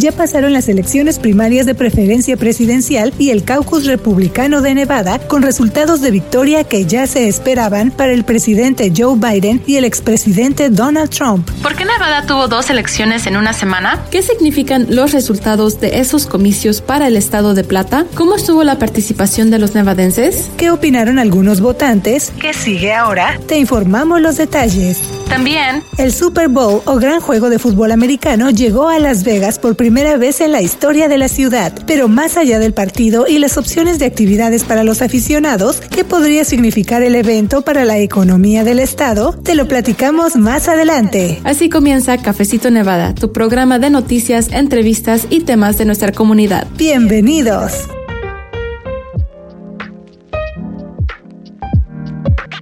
ya pasaron las elecciones primarias de preferencia presidencial y el caucus republicano de Nevada con resultados de victoria que ya se esperaban para el presidente Joe Biden y el expresidente Donald Trump. ¿Por qué Nevada tuvo dos elecciones en una semana? ¿Qué significan los resultados de esos comicios para el estado de Plata? ¿Cómo estuvo la participación de los nevadenses? ¿Qué opinaron algunos votantes? ¿Qué sigue ahora? Te informamos los detalles. También, el Super Bowl o gran juego de fútbol americano llegó a Las Vegas por primera vez en la historia de la ciudad, pero más allá del partido y las opciones de actividades para los aficionados, ¿qué podría significar el evento para la economía del estado? Te lo platicamos más adelante. Así comienza Cafecito Nevada, tu programa de noticias, entrevistas y temas de nuestra comunidad. Bienvenidos.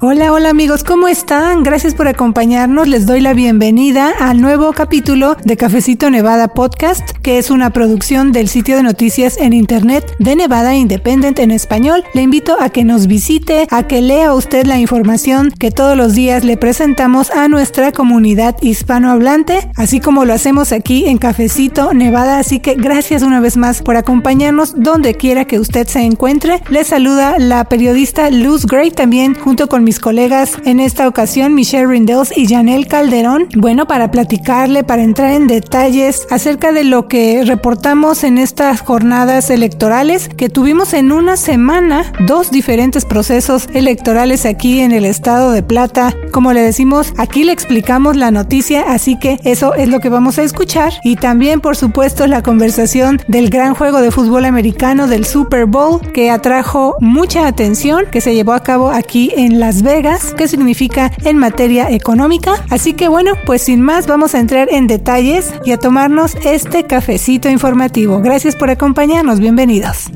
Hola, hola amigos, ¿cómo están? Gracias por acompañarnos. Les doy la bienvenida al nuevo capítulo de Cafecito Nevada Podcast, que es una producción del sitio de noticias en internet de Nevada Independent en español. Le invito a que nos visite, a que lea usted la información que todos los días le presentamos a nuestra comunidad hispanohablante, así como lo hacemos aquí en Cafecito Nevada. Así que gracias una vez más por acompañarnos donde quiera que usted se encuentre. Le saluda la periodista Luz Gray también junto con mis colegas en esta ocasión, Michelle Rindels y Janelle Calderón. Bueno, para platicarle, para entrar en detalles acerca de lo que reportamos en estas jornadas electorales que tuvimos en una semana, dos diferentes procesos electorales aquí en el estado de Plata. Como le decimos, aquí le explicamos la noticia, así que eso es lo que vamos a escuchar. Y también, por supuesto, la conversación del gran juego de fútbol americano del Super Bowl que atrajo mucha atención, que se llevó a cabo aquí en Las Vegas, qué significa en materia económica. Así que bueno, pues sin más vamos a entrar en detalles y a tomarnos este cafecito informativo. Gracias por acompañarnos, bienvenidos.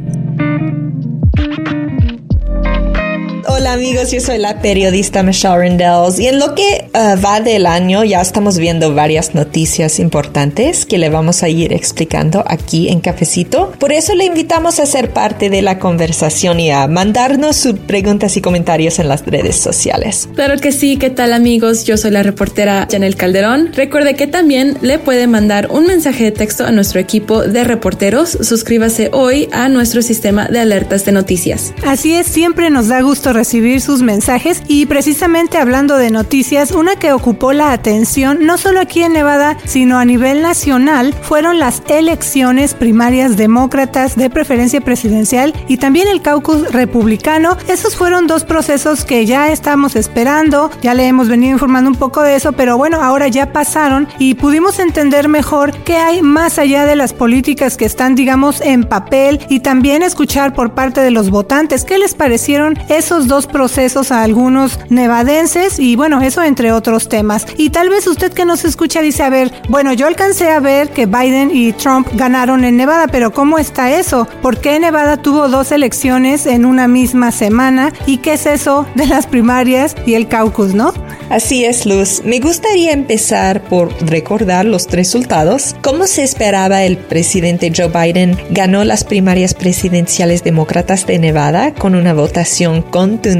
Hola amigos, yo soy la periodista Michelle Rendells y en lo que uh, va del año ya estamos viendo varias noticias importantes que le vamos a ir explicando aquí en Cafecito. Por eso le invitamos a ser parte de la conversación y a mandarnos sus preguntas y comentarios en las redes sociales. Claro que sí, ¿qué tal amigos? Yo soy la reportera Janel Calderón. Recuerde que también le puede mandar un mensaje de texto a nuestro equipo de reporteros. Suscríbase hoy a nuestro sistema de alertas de noticias. Así es, siempre nos da gusto recibir sus mensajes y precisamente hablando de noticias, una que ocupó la atención no solo aquí en Nevada, sino a nivel nacional, fueron las elecciones primarias demócratas de preferencia presidencial y también el caucus republicano. Esos fueron dos procesos que ya estamos esperando, ya le hemos venido informando un poco de eso, pero bueno, ahora ya pasaron y pudimos entender mejor qué hay más allá de las políticas que están, digamos, en papel y también escuchar por parte de los votantes qué les parecieron esos dos procesos a algunos nevadenses y bueno, eso entre otros temas. Y tal vez usted que nos escucha dice, a ver, bueno, yo alcancé a ver que Biden y Trump ganaron en Nevada, pero ¿cómo está eso? ¿Por qué Nevada tuvo dos elecciones en una misma semana? ¿Y qué es eso de las primarias y el caucus, no? Así es, Luz. Me gustaría empezar por recordar los resultados. Como se esperaba, el presidente Joe Biden ganó las primarias presidenciales demócratas de Nevada con una votación contundente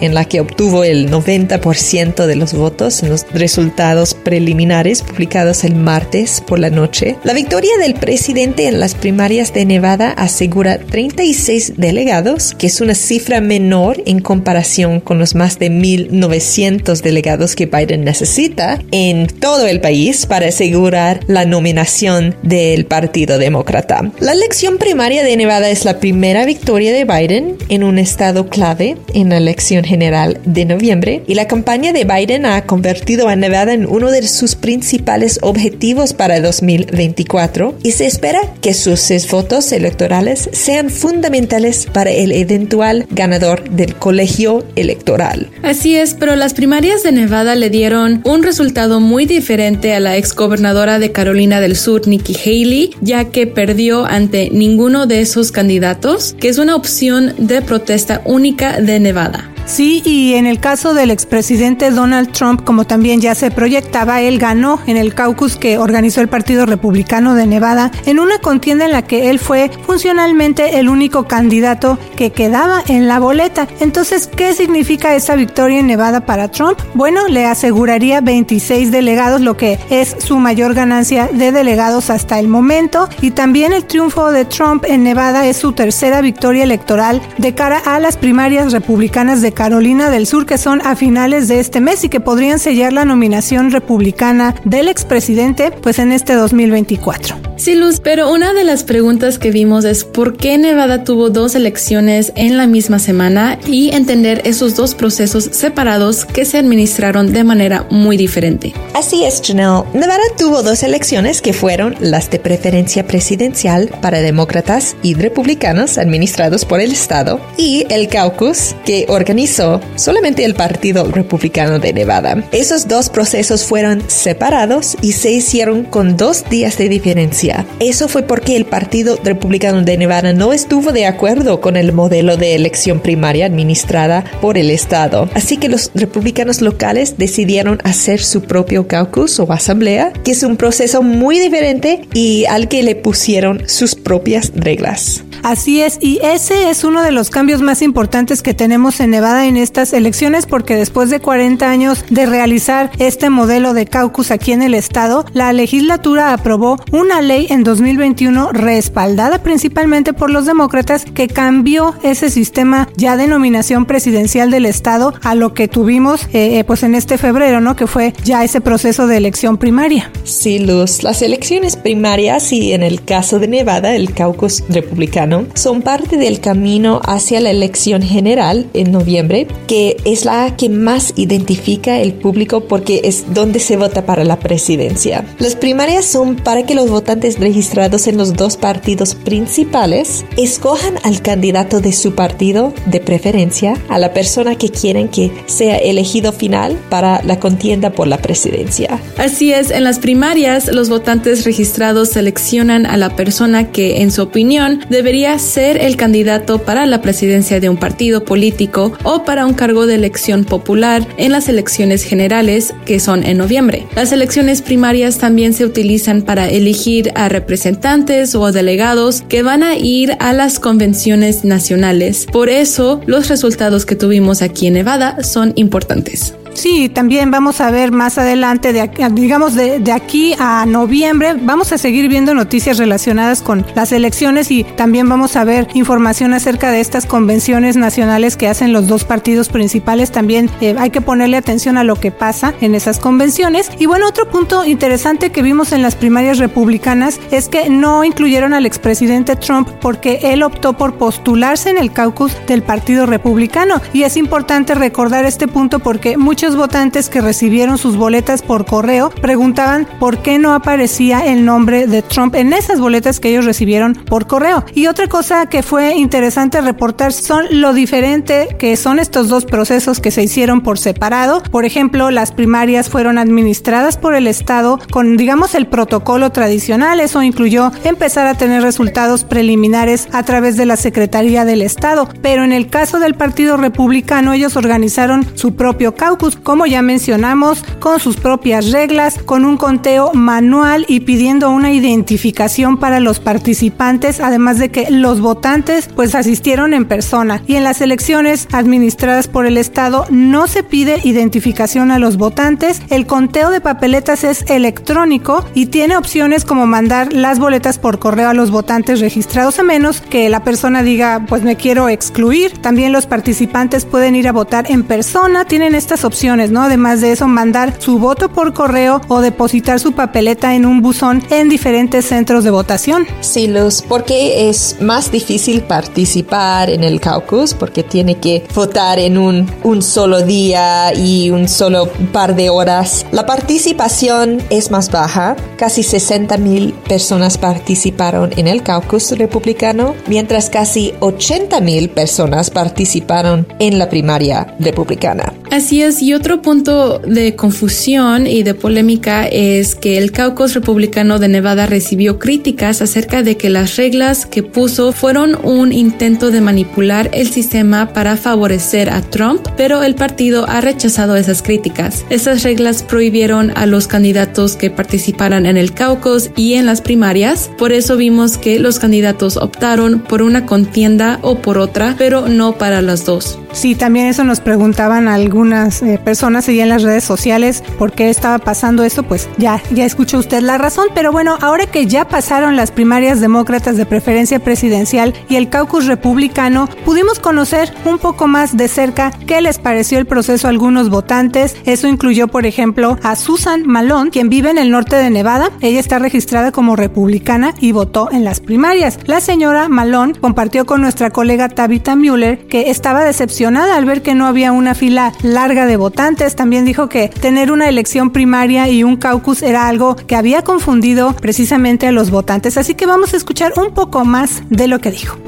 en la que obtuvo el 90% de los votos en los resultados preliminares publicados el martes por la noche. La victoria del presidente en las primarias de Nevada asegura 36 delegados, que es una cifra menor en comparación con los más de 1.900 delegados que Biden necesita en todo el país para asegurar la nominación del Partido Demócrata. La elección primaria de Nevada es la primera victoria de Biden en un estado clave en la elección general de noviembre y la campaña de Biden ha convertido a Nevada en uno de sus principales objetivos para 2024 y se espera que sus votos electorales sean fundamentales para el eventual ganador del colegio electoral. Así es, pero las primarias de Nevada le dieron un resultado muy diferente a la exgobernadora de Carolina del Sur, Nikki Haley, ya que perdió ante ninguno de esos candidatos, que es una opción de protesta única Nevada. Sí, y en el caso del expresidente Donald Trump, como también ya se proyectaba, él ganó en el caucus que organizó el Partido Republicano de Nevada en una contienda en la que él fue funcionalmente el único candidato que quedaba en la boleta. Entonces, ¿qué significa esa victoria en Nevada para Trump? Bueno, le aseguraría 26 delegados, lo que es su mayor ganancia de delegados hasta el momento. Y también el triunfo de Trump en Nevada es su tercera victoria electoral de cara a las primarias republicanas de Carolina del Sur, que son a finales de este mes y que podrían sellar la nominación republicana del expresidente pues en este 2024. Sí, Luz, pero una de las preguntas que vimos es por qué Nevada tuvo dos elecciones en la misma semana y entender esos dos procesos separados que se administraron de manera muy diferente. Así es, Janelle. Nevada tuvo dos elecciones que fueron las de preferencia presidencial para demócratas y republicanos administrados por el Estado y el caucus que organizó solamente el Partido Republicano de Nevada. Esos dos procesos fueron separados y se hicieron con dos días de diferencia. Eso fue porque el Partido Republicano de Nevada no estuvo de acuerdo con el modelo de elección primaria administrada por el Estado. Así que los republicanos locales decidieron hacer su propio caucus o asamblea, que es un proceso muy diferente y al que le pusieron sus propias reglas. Así es, y ese es uno de los cambios más importantes que tenemos en Nevada en estas elecciones, porque después de 40 años de realizar este modelo de caucus aquí en el estado, la legislatura aprobó una ley en 2021 respaldada principalmente por los demócratas que cambió ese sistema ya de nominación presidencial del estado a lo que tuvimos eh, eh, pues en este febrero, ¿no? Que fue ya ese proceso de elección primaria. Sí, Luz, las elecciones primarias y en el caso de Nevada, el caucus republicano, son parte del camino hacia la elección general en noviembre, que es la que más identifica el público porque es donde se vota para la presidencia. Las primarias son para que los votantes registrados en los dos partidos principales escojan al candidato de su partido de preferencia, a la persona que quieren que sea elegido final para la contienda por la presidencia. Así es, en las primarias los votantes registrados seleccionan a la persona que en su opinión debería ser el candidato para la presidencia de un partido político o para un cargo de elección popular en las elecciones generales que son en noviembre. Las elecciones primarias también se utilizan para elegir a representantes o delegados que van a ir a las convenciones nacionales. Por eso, los resultados que tuvimos aquí en Nevada son importantes. Sí, también vamos a ver más adelante, de, digamos de, aquí a noviembre, vamos a seguir viendo noticias relacionadas con las elecciones y también vamos a ver información acerca de estas convenciones nacionales que hacen los dos partidos principales. También eh, hay que ponerle atención a lo que pasa en esas convenciones. Y bueno, otro punto interesante que vimos en las primarias republicanas es que no incluyeron al expresidente Trump porque él optó por postularse en el caucus del Partido Republicano. Y es importante recordar este punto porque muchos votantes que recibieron sus boletas por correo preguntaban por qué no aparecía el nombre de Trump en esas boletas que ellos recibieron por correo. Y otra cosa que fue interesante reportar son lo diferente que son estos dos procesos que se hicieron por separado. Por ejemplo, las primarias fueron administradas por el Estado con, digamos, el protocolo tradicional. Eso incluyó empezar a tener resultados preliminares a través de la Secretaría del Estado. Pero en el caso del Partido Republicano, ellos organizaron su propio caucus como ya mencionamos, con sus propias reglas, con un conteo manual y pidiendo una identificación para los participantes, además de que los votantes pues asistieron en persona. Y en las elecciones administradas por el Estado no se pide identificación a los votantes, el conteo de papeletas es electrónico y tiene opciones como mandar las boletas por correo a los votantes registrados a menos que la persona diga pues me quiero excluir. También los participantes pueden ir a votar en persona, tienen estas opciones ¿no? Además de eso, mandar su voto por correo o depositar su papeleta en un buzón en diferentes centros de votación. Sí, Luz, porque es más difícil participar en el caucus porque tiene que votar en un, un solo día y un solo par de horas. La participación es más baja, casi 60 mil personas participaron en el caucus republicano, mientras casi 80 mil personas participaron en la primaria republicana. Así es, y otro punto de confusión y de polémica es que el caucus republicano de Nevada recibió críticas acerca de que las reglas que puso fueron un intento de manipular el sistema para favorecer a Trump, pero el partido ha rechazado esas críticas. Esas reglas prohibieron a los candidatos que participaran en el caucus y en las primarias, por eso vimos que los candidatos optaron por una contienda o por otra, pero no para las dos. Sí, también eso nos preguntaban algunas eh, personas en las redes sociales por qué estaba pasando esto, pues ya, ya escuchó usted la razón, pero bueno, ahora que ya pasaron las primarias demócratas de preferencia presidencial y el caucus republicano, pudimos conocer un poco más de cerca qué les pareció el proceso a algunos votantes. Eso incluyó, por ejemplo, a Susan Malone, quien vive en el norte de Nevada. Ella está registrada como republicana y votó en las primarias. La señora Malone compartió con nuestra colega Tabitha Mueller que estaba decepcionada al ver que no había una fila larga de votantes. También dijo que tener una elección primaria y un caucus era algo que había confundido precisamente a los votantes. Así que vamos a escuchar un poco más de lo que dijo.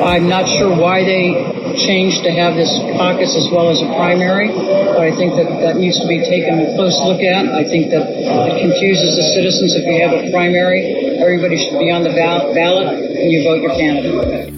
I'm not sure why they changed to have this caucus as well as a primary, but I think that that needs to be taken a close look at. I think that it confuses the citizens if you have a primary. Everybody should be on the ballot you vote your candidate.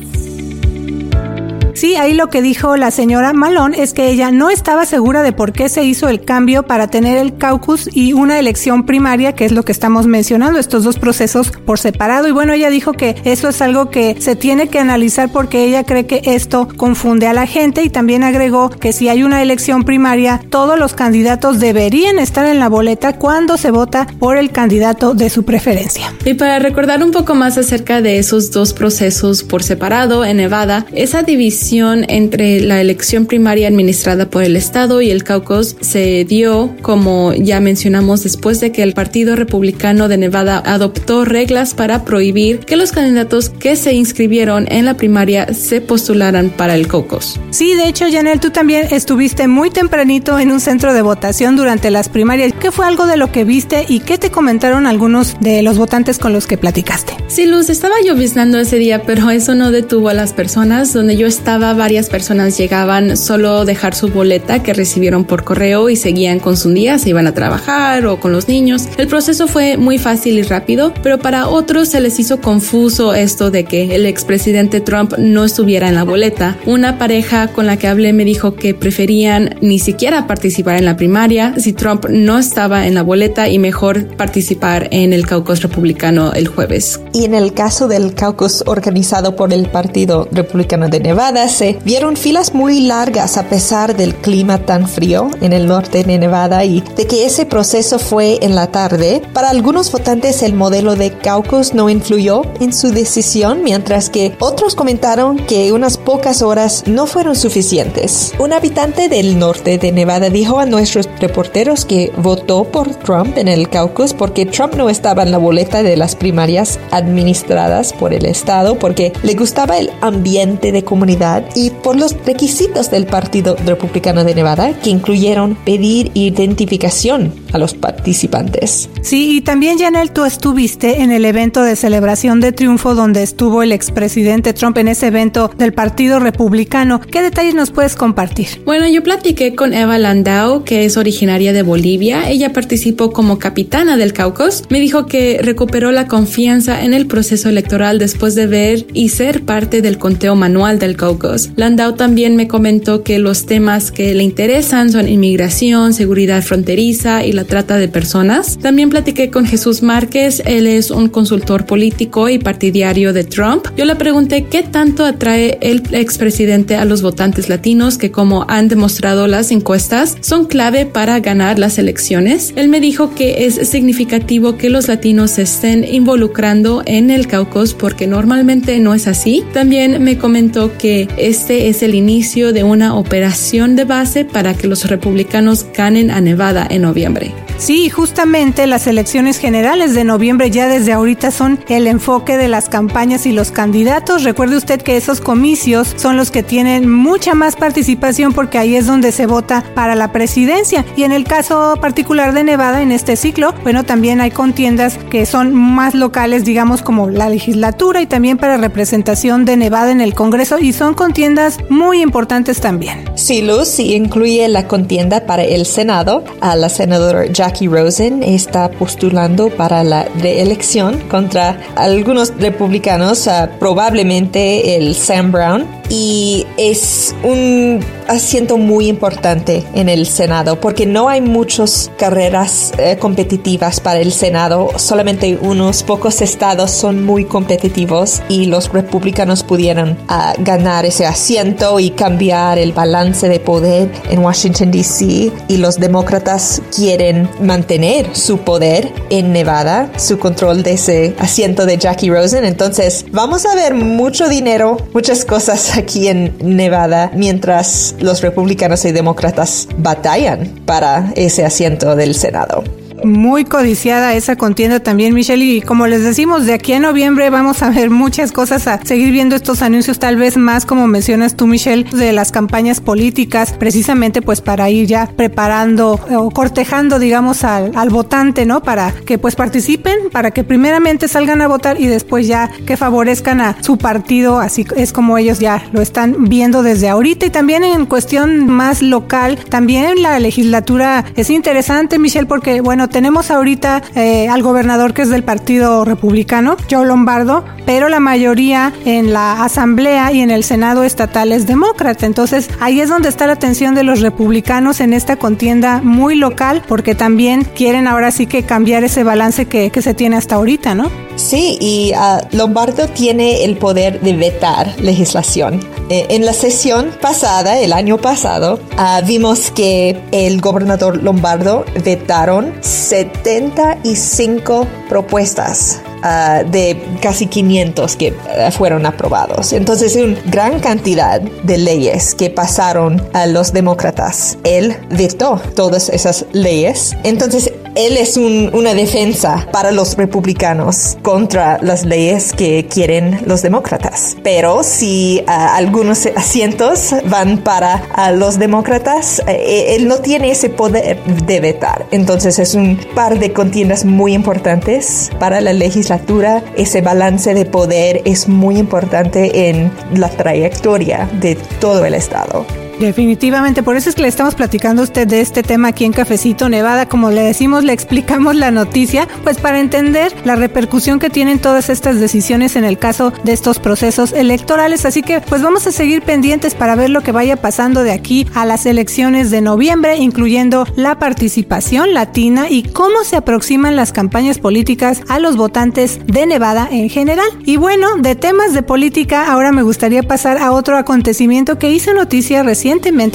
Sí, ahí lo que dijo la señora Malón es que ella no estaba segura de por qué se hizo el cambio para tener el caucus y una elección primaria, que es lo que estamos mencionando, estos dos procesos por separado. Y bueno, ella dijo que eso es algo que se tiene que analizar porque ella cree que esto confunde a la gente y también agregó que si hay una elección primaria, todos los candidatos deberían estar en la boleta cuando se vota por el candidato de su preferencia. Y para recordar un poco más acerca de esos dos procesos por separado en Nevada, esa división entre la elección primaria administrada por el Estado y el caucus se dio, como ya mencionamos, después de que el Partido Republicano de Nevada adoptó reglas para prohibir que los candidatos que se inscribieron en la primaria se postularan para el caucus. Sí, de hecho, Janel, tú también estuviste muy tempranito en un centro de votación durante las primarias. ¿Qué fue algo de lo que viste y qué te comentaron algunos de los votantes con los que platicaste? Sí, Luz, estaba lloviznando ese día, pero eso no detuvo a las personas. Donde yo estaba varias personas llegaban solo dejar su boleta que recibieron por correo y seguían con su día, se iban a trabajar o con los niños. El proceso fue muy fácil y rápido, pero para otros se les hizo confuso esto de que el expresidente Trump no estuviera en la boleta. Una pareja con la que hablé me dijo que preferían ni siquiera participar en la primaria si Trump no estaba en la boleta y mejor participar en el caucus republicano el jueves. Y en el caso del caucus organizado por el Partido Republicano de Nevada, se vieron filas muy largas a pesar del clima tan frío en el norte de Nevada y de que ese proceso fue en la tarde. Para algunos votantes el modelo de caucus no influyó en su decisión, mientras que otros comentaron que unas pocas horas no fueron suficientes. Un habitante del norte de Nevada dijo a nuestros reporteros que votó por Trump en el caucus porque Trump no estaba en la boleta de las primarias administradas por el Estado porque le gustaba el ambiente de comunidad y por los requisitos del Partido Republicano de Nevada, que incluyeron pedir identificación a los participantes. Sí, y también, Janel, tú estuviste en el evento de celebración de triunfo donde estuvo el expresidente Trump en ese evento del Partido Republicano. ¿Qué detalles nos puedes compartir? Bueno, yo platiqué con Eva Landau, que es originaria de Bolivia. Ella participó como capitana del caucus. Me dijo que recuperó la confianza en el proceso electoral después de ver y ser parte del conteo manual del caucus. Landau también me comentó que los temas que le interesan son inmigración, seguridad fronteriza y la trata de personas. También platiqué con Jesús Márquez, él es un consultor político y partidario de Trump. Yo le pregunté qué tanto atrae el expresidente a los votantes latinos que como han demostrado las encuestas son clave para ganar las elecciones. Él me dijo que es significativo que los latinos se estén involucrando en el caucus porque normalmente no es así. También me comentó que este es el inicio de una operación de base para que los republicanos ganen a Nevada en noviembre. Sí, justamente las elecciones generales de noviembre ya desde ahorita son el enfoque de las campañas y los candidatos. Recuerde usted que esos comicios son los que tienen mucha más participación porque ahí es donde se vota para la presidencia. Y en el caso particular de Nevada, en este ciclo, bueno, también hay contiendas que son más locales, digamos como la legislatura y también para representación de Nevada en el Congreso y son contiendas muy importantes también. Sí, Luz, incluye la contienda para el Senado. A la senadora Jackie Rosen está postulando para la reelección contra algunos republicanos, uh, probablemente el Sam Brown, y es un asiento muy importante en el Senado porque no hay muchas carreras eh, competitivas para el Senado, solamente unos pocos estados son muy competitivos y los republicanos pudieron uh, ganar ese asiento y cambiar el balance de poder en Washington DC y los demócratas quieren mantener su poder en Nevada, su control de ese asiento de Jackie Rosen. Entonces vamos a ver mucho dinero, muchas cosas aquí en Nevada mientras los republicanos y demócratas batallan para ese asiento del Senado muy codiciada esa contienda también, Michelle. Y como les decimos, de aquí a noviembre vamos a ver muchas cosas, a seguir viendo estos anuncios, tal vez más, como mencionas tú, Michelle, de las campañas políticas, precisamente pues para ir ya preparando o cortejando, digamos, al, al votante, ¿no? Para que pues participen, para que primeramente salgan a votar y después ya que favorezcan a su partido, así es como ellos ya lo están viendo desde ahorita. Y también en cuestión más local, también la legislatura es interesante, Michelle, porque bueno, tenemos ahorita eh, al gobernador que es del Partido Republicano, Joe Lombardo, pero la mayoría en la Asamblea y en el Senado estatal es demócrata. Entonces ahí es donde está la atención de los republicanos en esta contienda muy local, porque también quieren ahora sí que cambiar ese balance que, se tiene hasta ahorita, ¿no? Sí, y uh, Lombardo tiene el poder de vetar legislación. Eh, en la sesión pasada, el año pasado, uh, vimos que el gobernador Lombardo vetaron 75 propuestas Uh, de casi 500 que uh, fueron aprobados. Entonces, una gran cantidad de leyes que pasaron a los demócratas. Él vetó todas esas leyes. Entonces, él es un, una defensa para los republicanos contra las leyes que quieren los demócratas. Pero si uh, algunos asientos van para uh, los demócratas, uh, él no tiene ese poder de vetar. Entonces es un par de contiendas muy importantes para la legislatura. Ese balance de poder es muy importante en la trayectoria de todo el estado. Definitivamente, por eso es que le estamos platicando a usted de este tema aquí en Cafecito Nevada. Como le decimos, le explicamos la noticia, pues para entender la repercusión que tienen todas estas decisiones en el caso de estos procesos electorales. Así que, pues vamos a seguir pendientes para ver lo que vaya pasando de aquí a las elecciones de noviembre, incluyendo la participación latina y cómo se aproximan las campañas políticas a los votantes de Nevada en general. Y bueno, de temas de política, ahora me gustaría pasar a otro acontecimiento que hizo noticia recién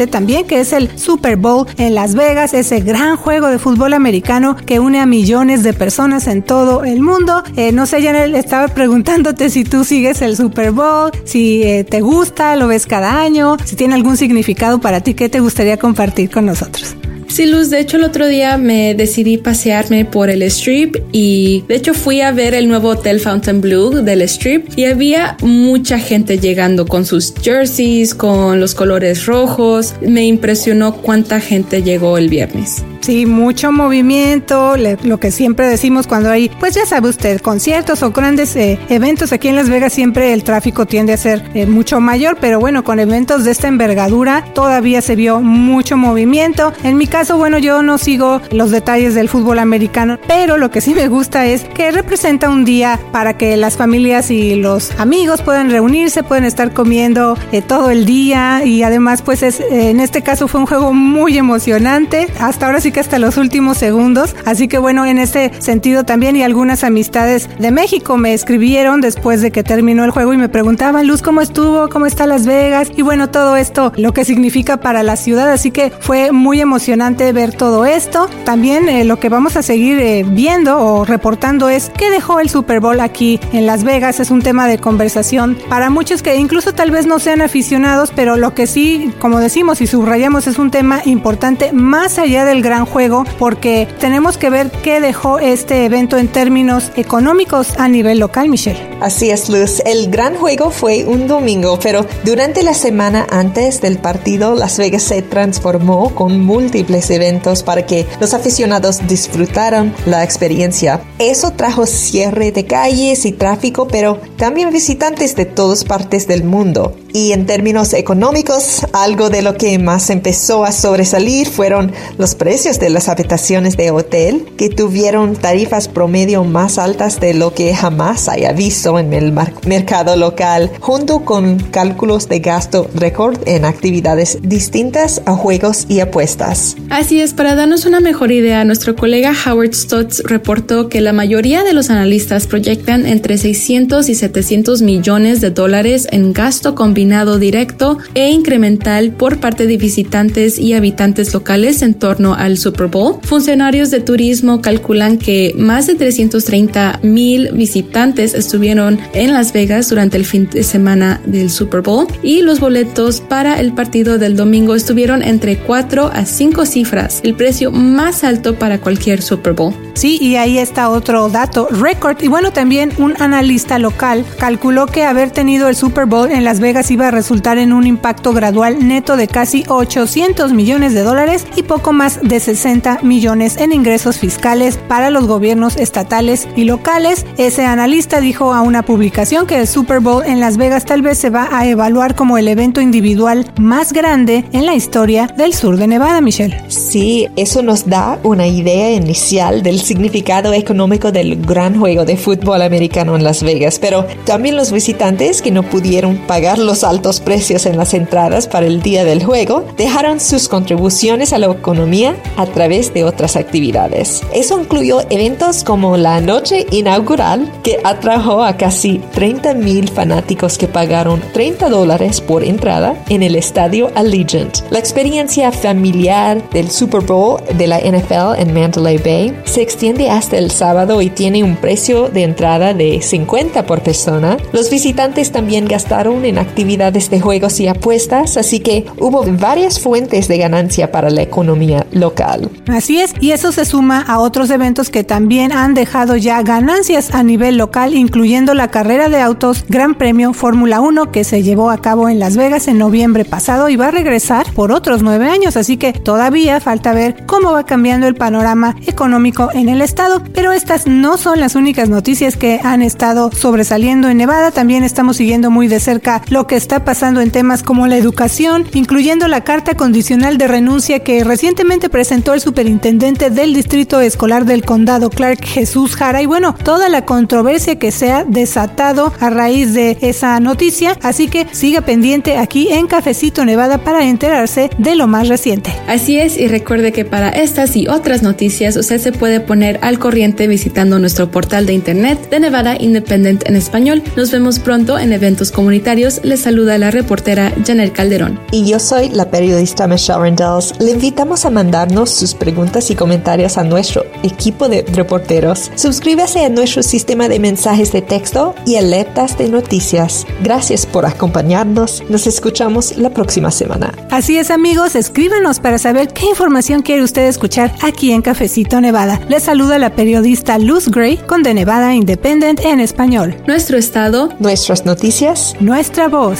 también, que es el Super Bowl en Las Vegas, ese gran juego de fútbol americano que une a millones de personas en todo el mundo. Eh, no sé, Janel, estaba preguntándote si tú sigues el Super Bowl, si eh, te gusta, lo ves cada año, si tiene algún significado para ti, ¿qué te gustaría compartir con nosotros? Sí, Luz, de hecho el otro día me decidí pasearme por el strip y de hecho fui a ver el nuevo Hotel Fountain Blue del strip y había mucha gente llegando con sus jerseys, con los colores rojos. Me impresionó cuánta gente llegó el viernes. Sí, mucho movimiento, lo que siempre decimos cuando hay, pues ya sabe usted, conciertos o grandes eh, eventos aquí en Las Vegas, siempre el tráfico tiende a ser eh, mucho mayor, pero bueno, con eventos de esta envergadura todavía se vio mucho movimiento. En mi caso, bueno, yo no sigo los detalles del fútbol americano, pero lo que sí me gusta es que representa un día para que las familias y los amigos puedan reunirse, pueden estar comiendo eh, todo el día y además, pues es, en este caso fue un juego muy emocionante. Hasta ahora sí hasta los últimos segundos. Así que bueno, en ese sentido también y algunas amistades de México me escribieron después de que terminó el juego y me preguntaban, Luz, ¿cómo estuvo? ¿Cómo está Las Vegas? Y bueno, todo esto, lo que significa para la ciudad. Así que fue muy emocionante ver todo esto. También eh, lo que vamos a seguir eh, viendo o reportando es qué dejó el Super Bowl aquí en Las Vegas. Es un tema de conversación para muchos que incluso tal vez no sean aficionados, pero lo que sí, como decimos y subrayamos, es un tema importante más allá del gran juego porque tenemos que ver qué dejó este evento en términos económicos a nivel local, Michelle. Así es, Luz. El gran juego fue un domingo, pero durante la semana antes del partido, Las Vegas se transformó con múltiples eventos para que los aficionados disfrutaran la experiencia. Eso trajo cierre de calles y tráfico, pero también visitantes de todas partes del mundo. Y en términos económicos, algo de lo que más empezó a sobresalir fueron los precios de las habitaciones de hotel, que tuvieron tarifas promedio más altas de lo que jamás haya visto en el mercado local, junto con cálculos de gasto récord en actividades distintas a juegos y apuestas. Así es, para darnos una mejor idea, nuestro colega Howard Stotts reportó que la mayoría de los analistas proyectan entre 600 y 700 millones de dólares en gasto combinado directo e incremental por parte de visitantes y habitantes locales en torno al Super Bowl. Funcionarios de turismo calculan que más de 330 mil visitantes estuvieron en Las Vegas durante el fin de semana del Super Bowl y los boletos para el partido del domingo estuvieron entre 4 a 5 cifras, el precio más alto para cualquier Super Bowl. Sí, y ahí está otro dato, récord. Y bueno, también un analista local calculó que haber tenido el Super Bowl en Las Vegas iba a resultar en un impacto gradual neto de casi 800 millones de dólares y poco más de 60 millones en ingresos fiscales para los gobiernos estatales y locales. Ese analista dijo a una publicación que el Super Bowl en Las Vegas tal vez se va a evaluar como el evento individual más grande en la historia del sur de Nevada, Michelle. Sí, eso nos da una idea inicial del significado económico del gran juego de fútbol americano en Las Vegas, pero también los visitantes que no pudieron pagar los altos precios en las entradas para el día del juego, dejaron sus contribuciones a la economía a través de otras actividades. Eso incluyó eventos como la noche inaugural, que atrajo a casi 30 mil fanáticos que pagaron 30 dólares por entrada en el estadio Allegiant. La experiencia familiar del Super Bowl de la NFL en Mandalay Bay se extiende hasta el sábado y tiene un precio de entrada de 50 por persona. Los visitantes también gastaron en actividades de juegos y apuestas, así que hubo varias fuentes de ganancia para la economía local. Así es, y eso se suma a otros eventos que también han dejado ya ganancias a nivel local, incluyendo la carrera de autos Gran Premio Fórmula 1 que se llevó a cabo en Las Vegas en noviembre pasado y va a regresar por otros nueve años, así que todavía falta ver cómo va cambiando el panorama económico en el estado, pero estas no son las únicas noticias que han estado sobresaliendo en Nevada, también estamos siguiendo muy de cerca lo que está pasando en temas como la educación, incluyendo la carta condicional de renuncia que recientemente presentó el superintendente del Distrito Escolar del Condado, Clark Jesús Jara, y bueno, toda la controversia que se ha desatado a raíz de esa noticia, así que siga pendiente aquí en Cafecito Nevada para enterarse de lo más reciente. Así es, y recuerde que para estas y otras noticias usted se puede poner al corriente visitando nuestro portal de internet de Nevada Independent en español. Nos vemos pronto en eventos comunitarios. Les saluda la reportera Janet Calderón. Y yo soy la periodista Michelle Rendells. Le invitamos a mandarnos sus preguntas y comentarios a nuestro equipo de reporteros. Suscríbase a nuestro sistema de mensajes de texto y alertas de noticias. Gracias por acompañarnos. Nos escuchamos la próxima semana. Así es amigos, escríbanos para saber qué información quiere usted escuchar aquí en Cafecito Nevada. Les saluda la periodista Luz Gray con The Nevada Independent en español. Nuestro estado, nuestras noticias, nuestra voz.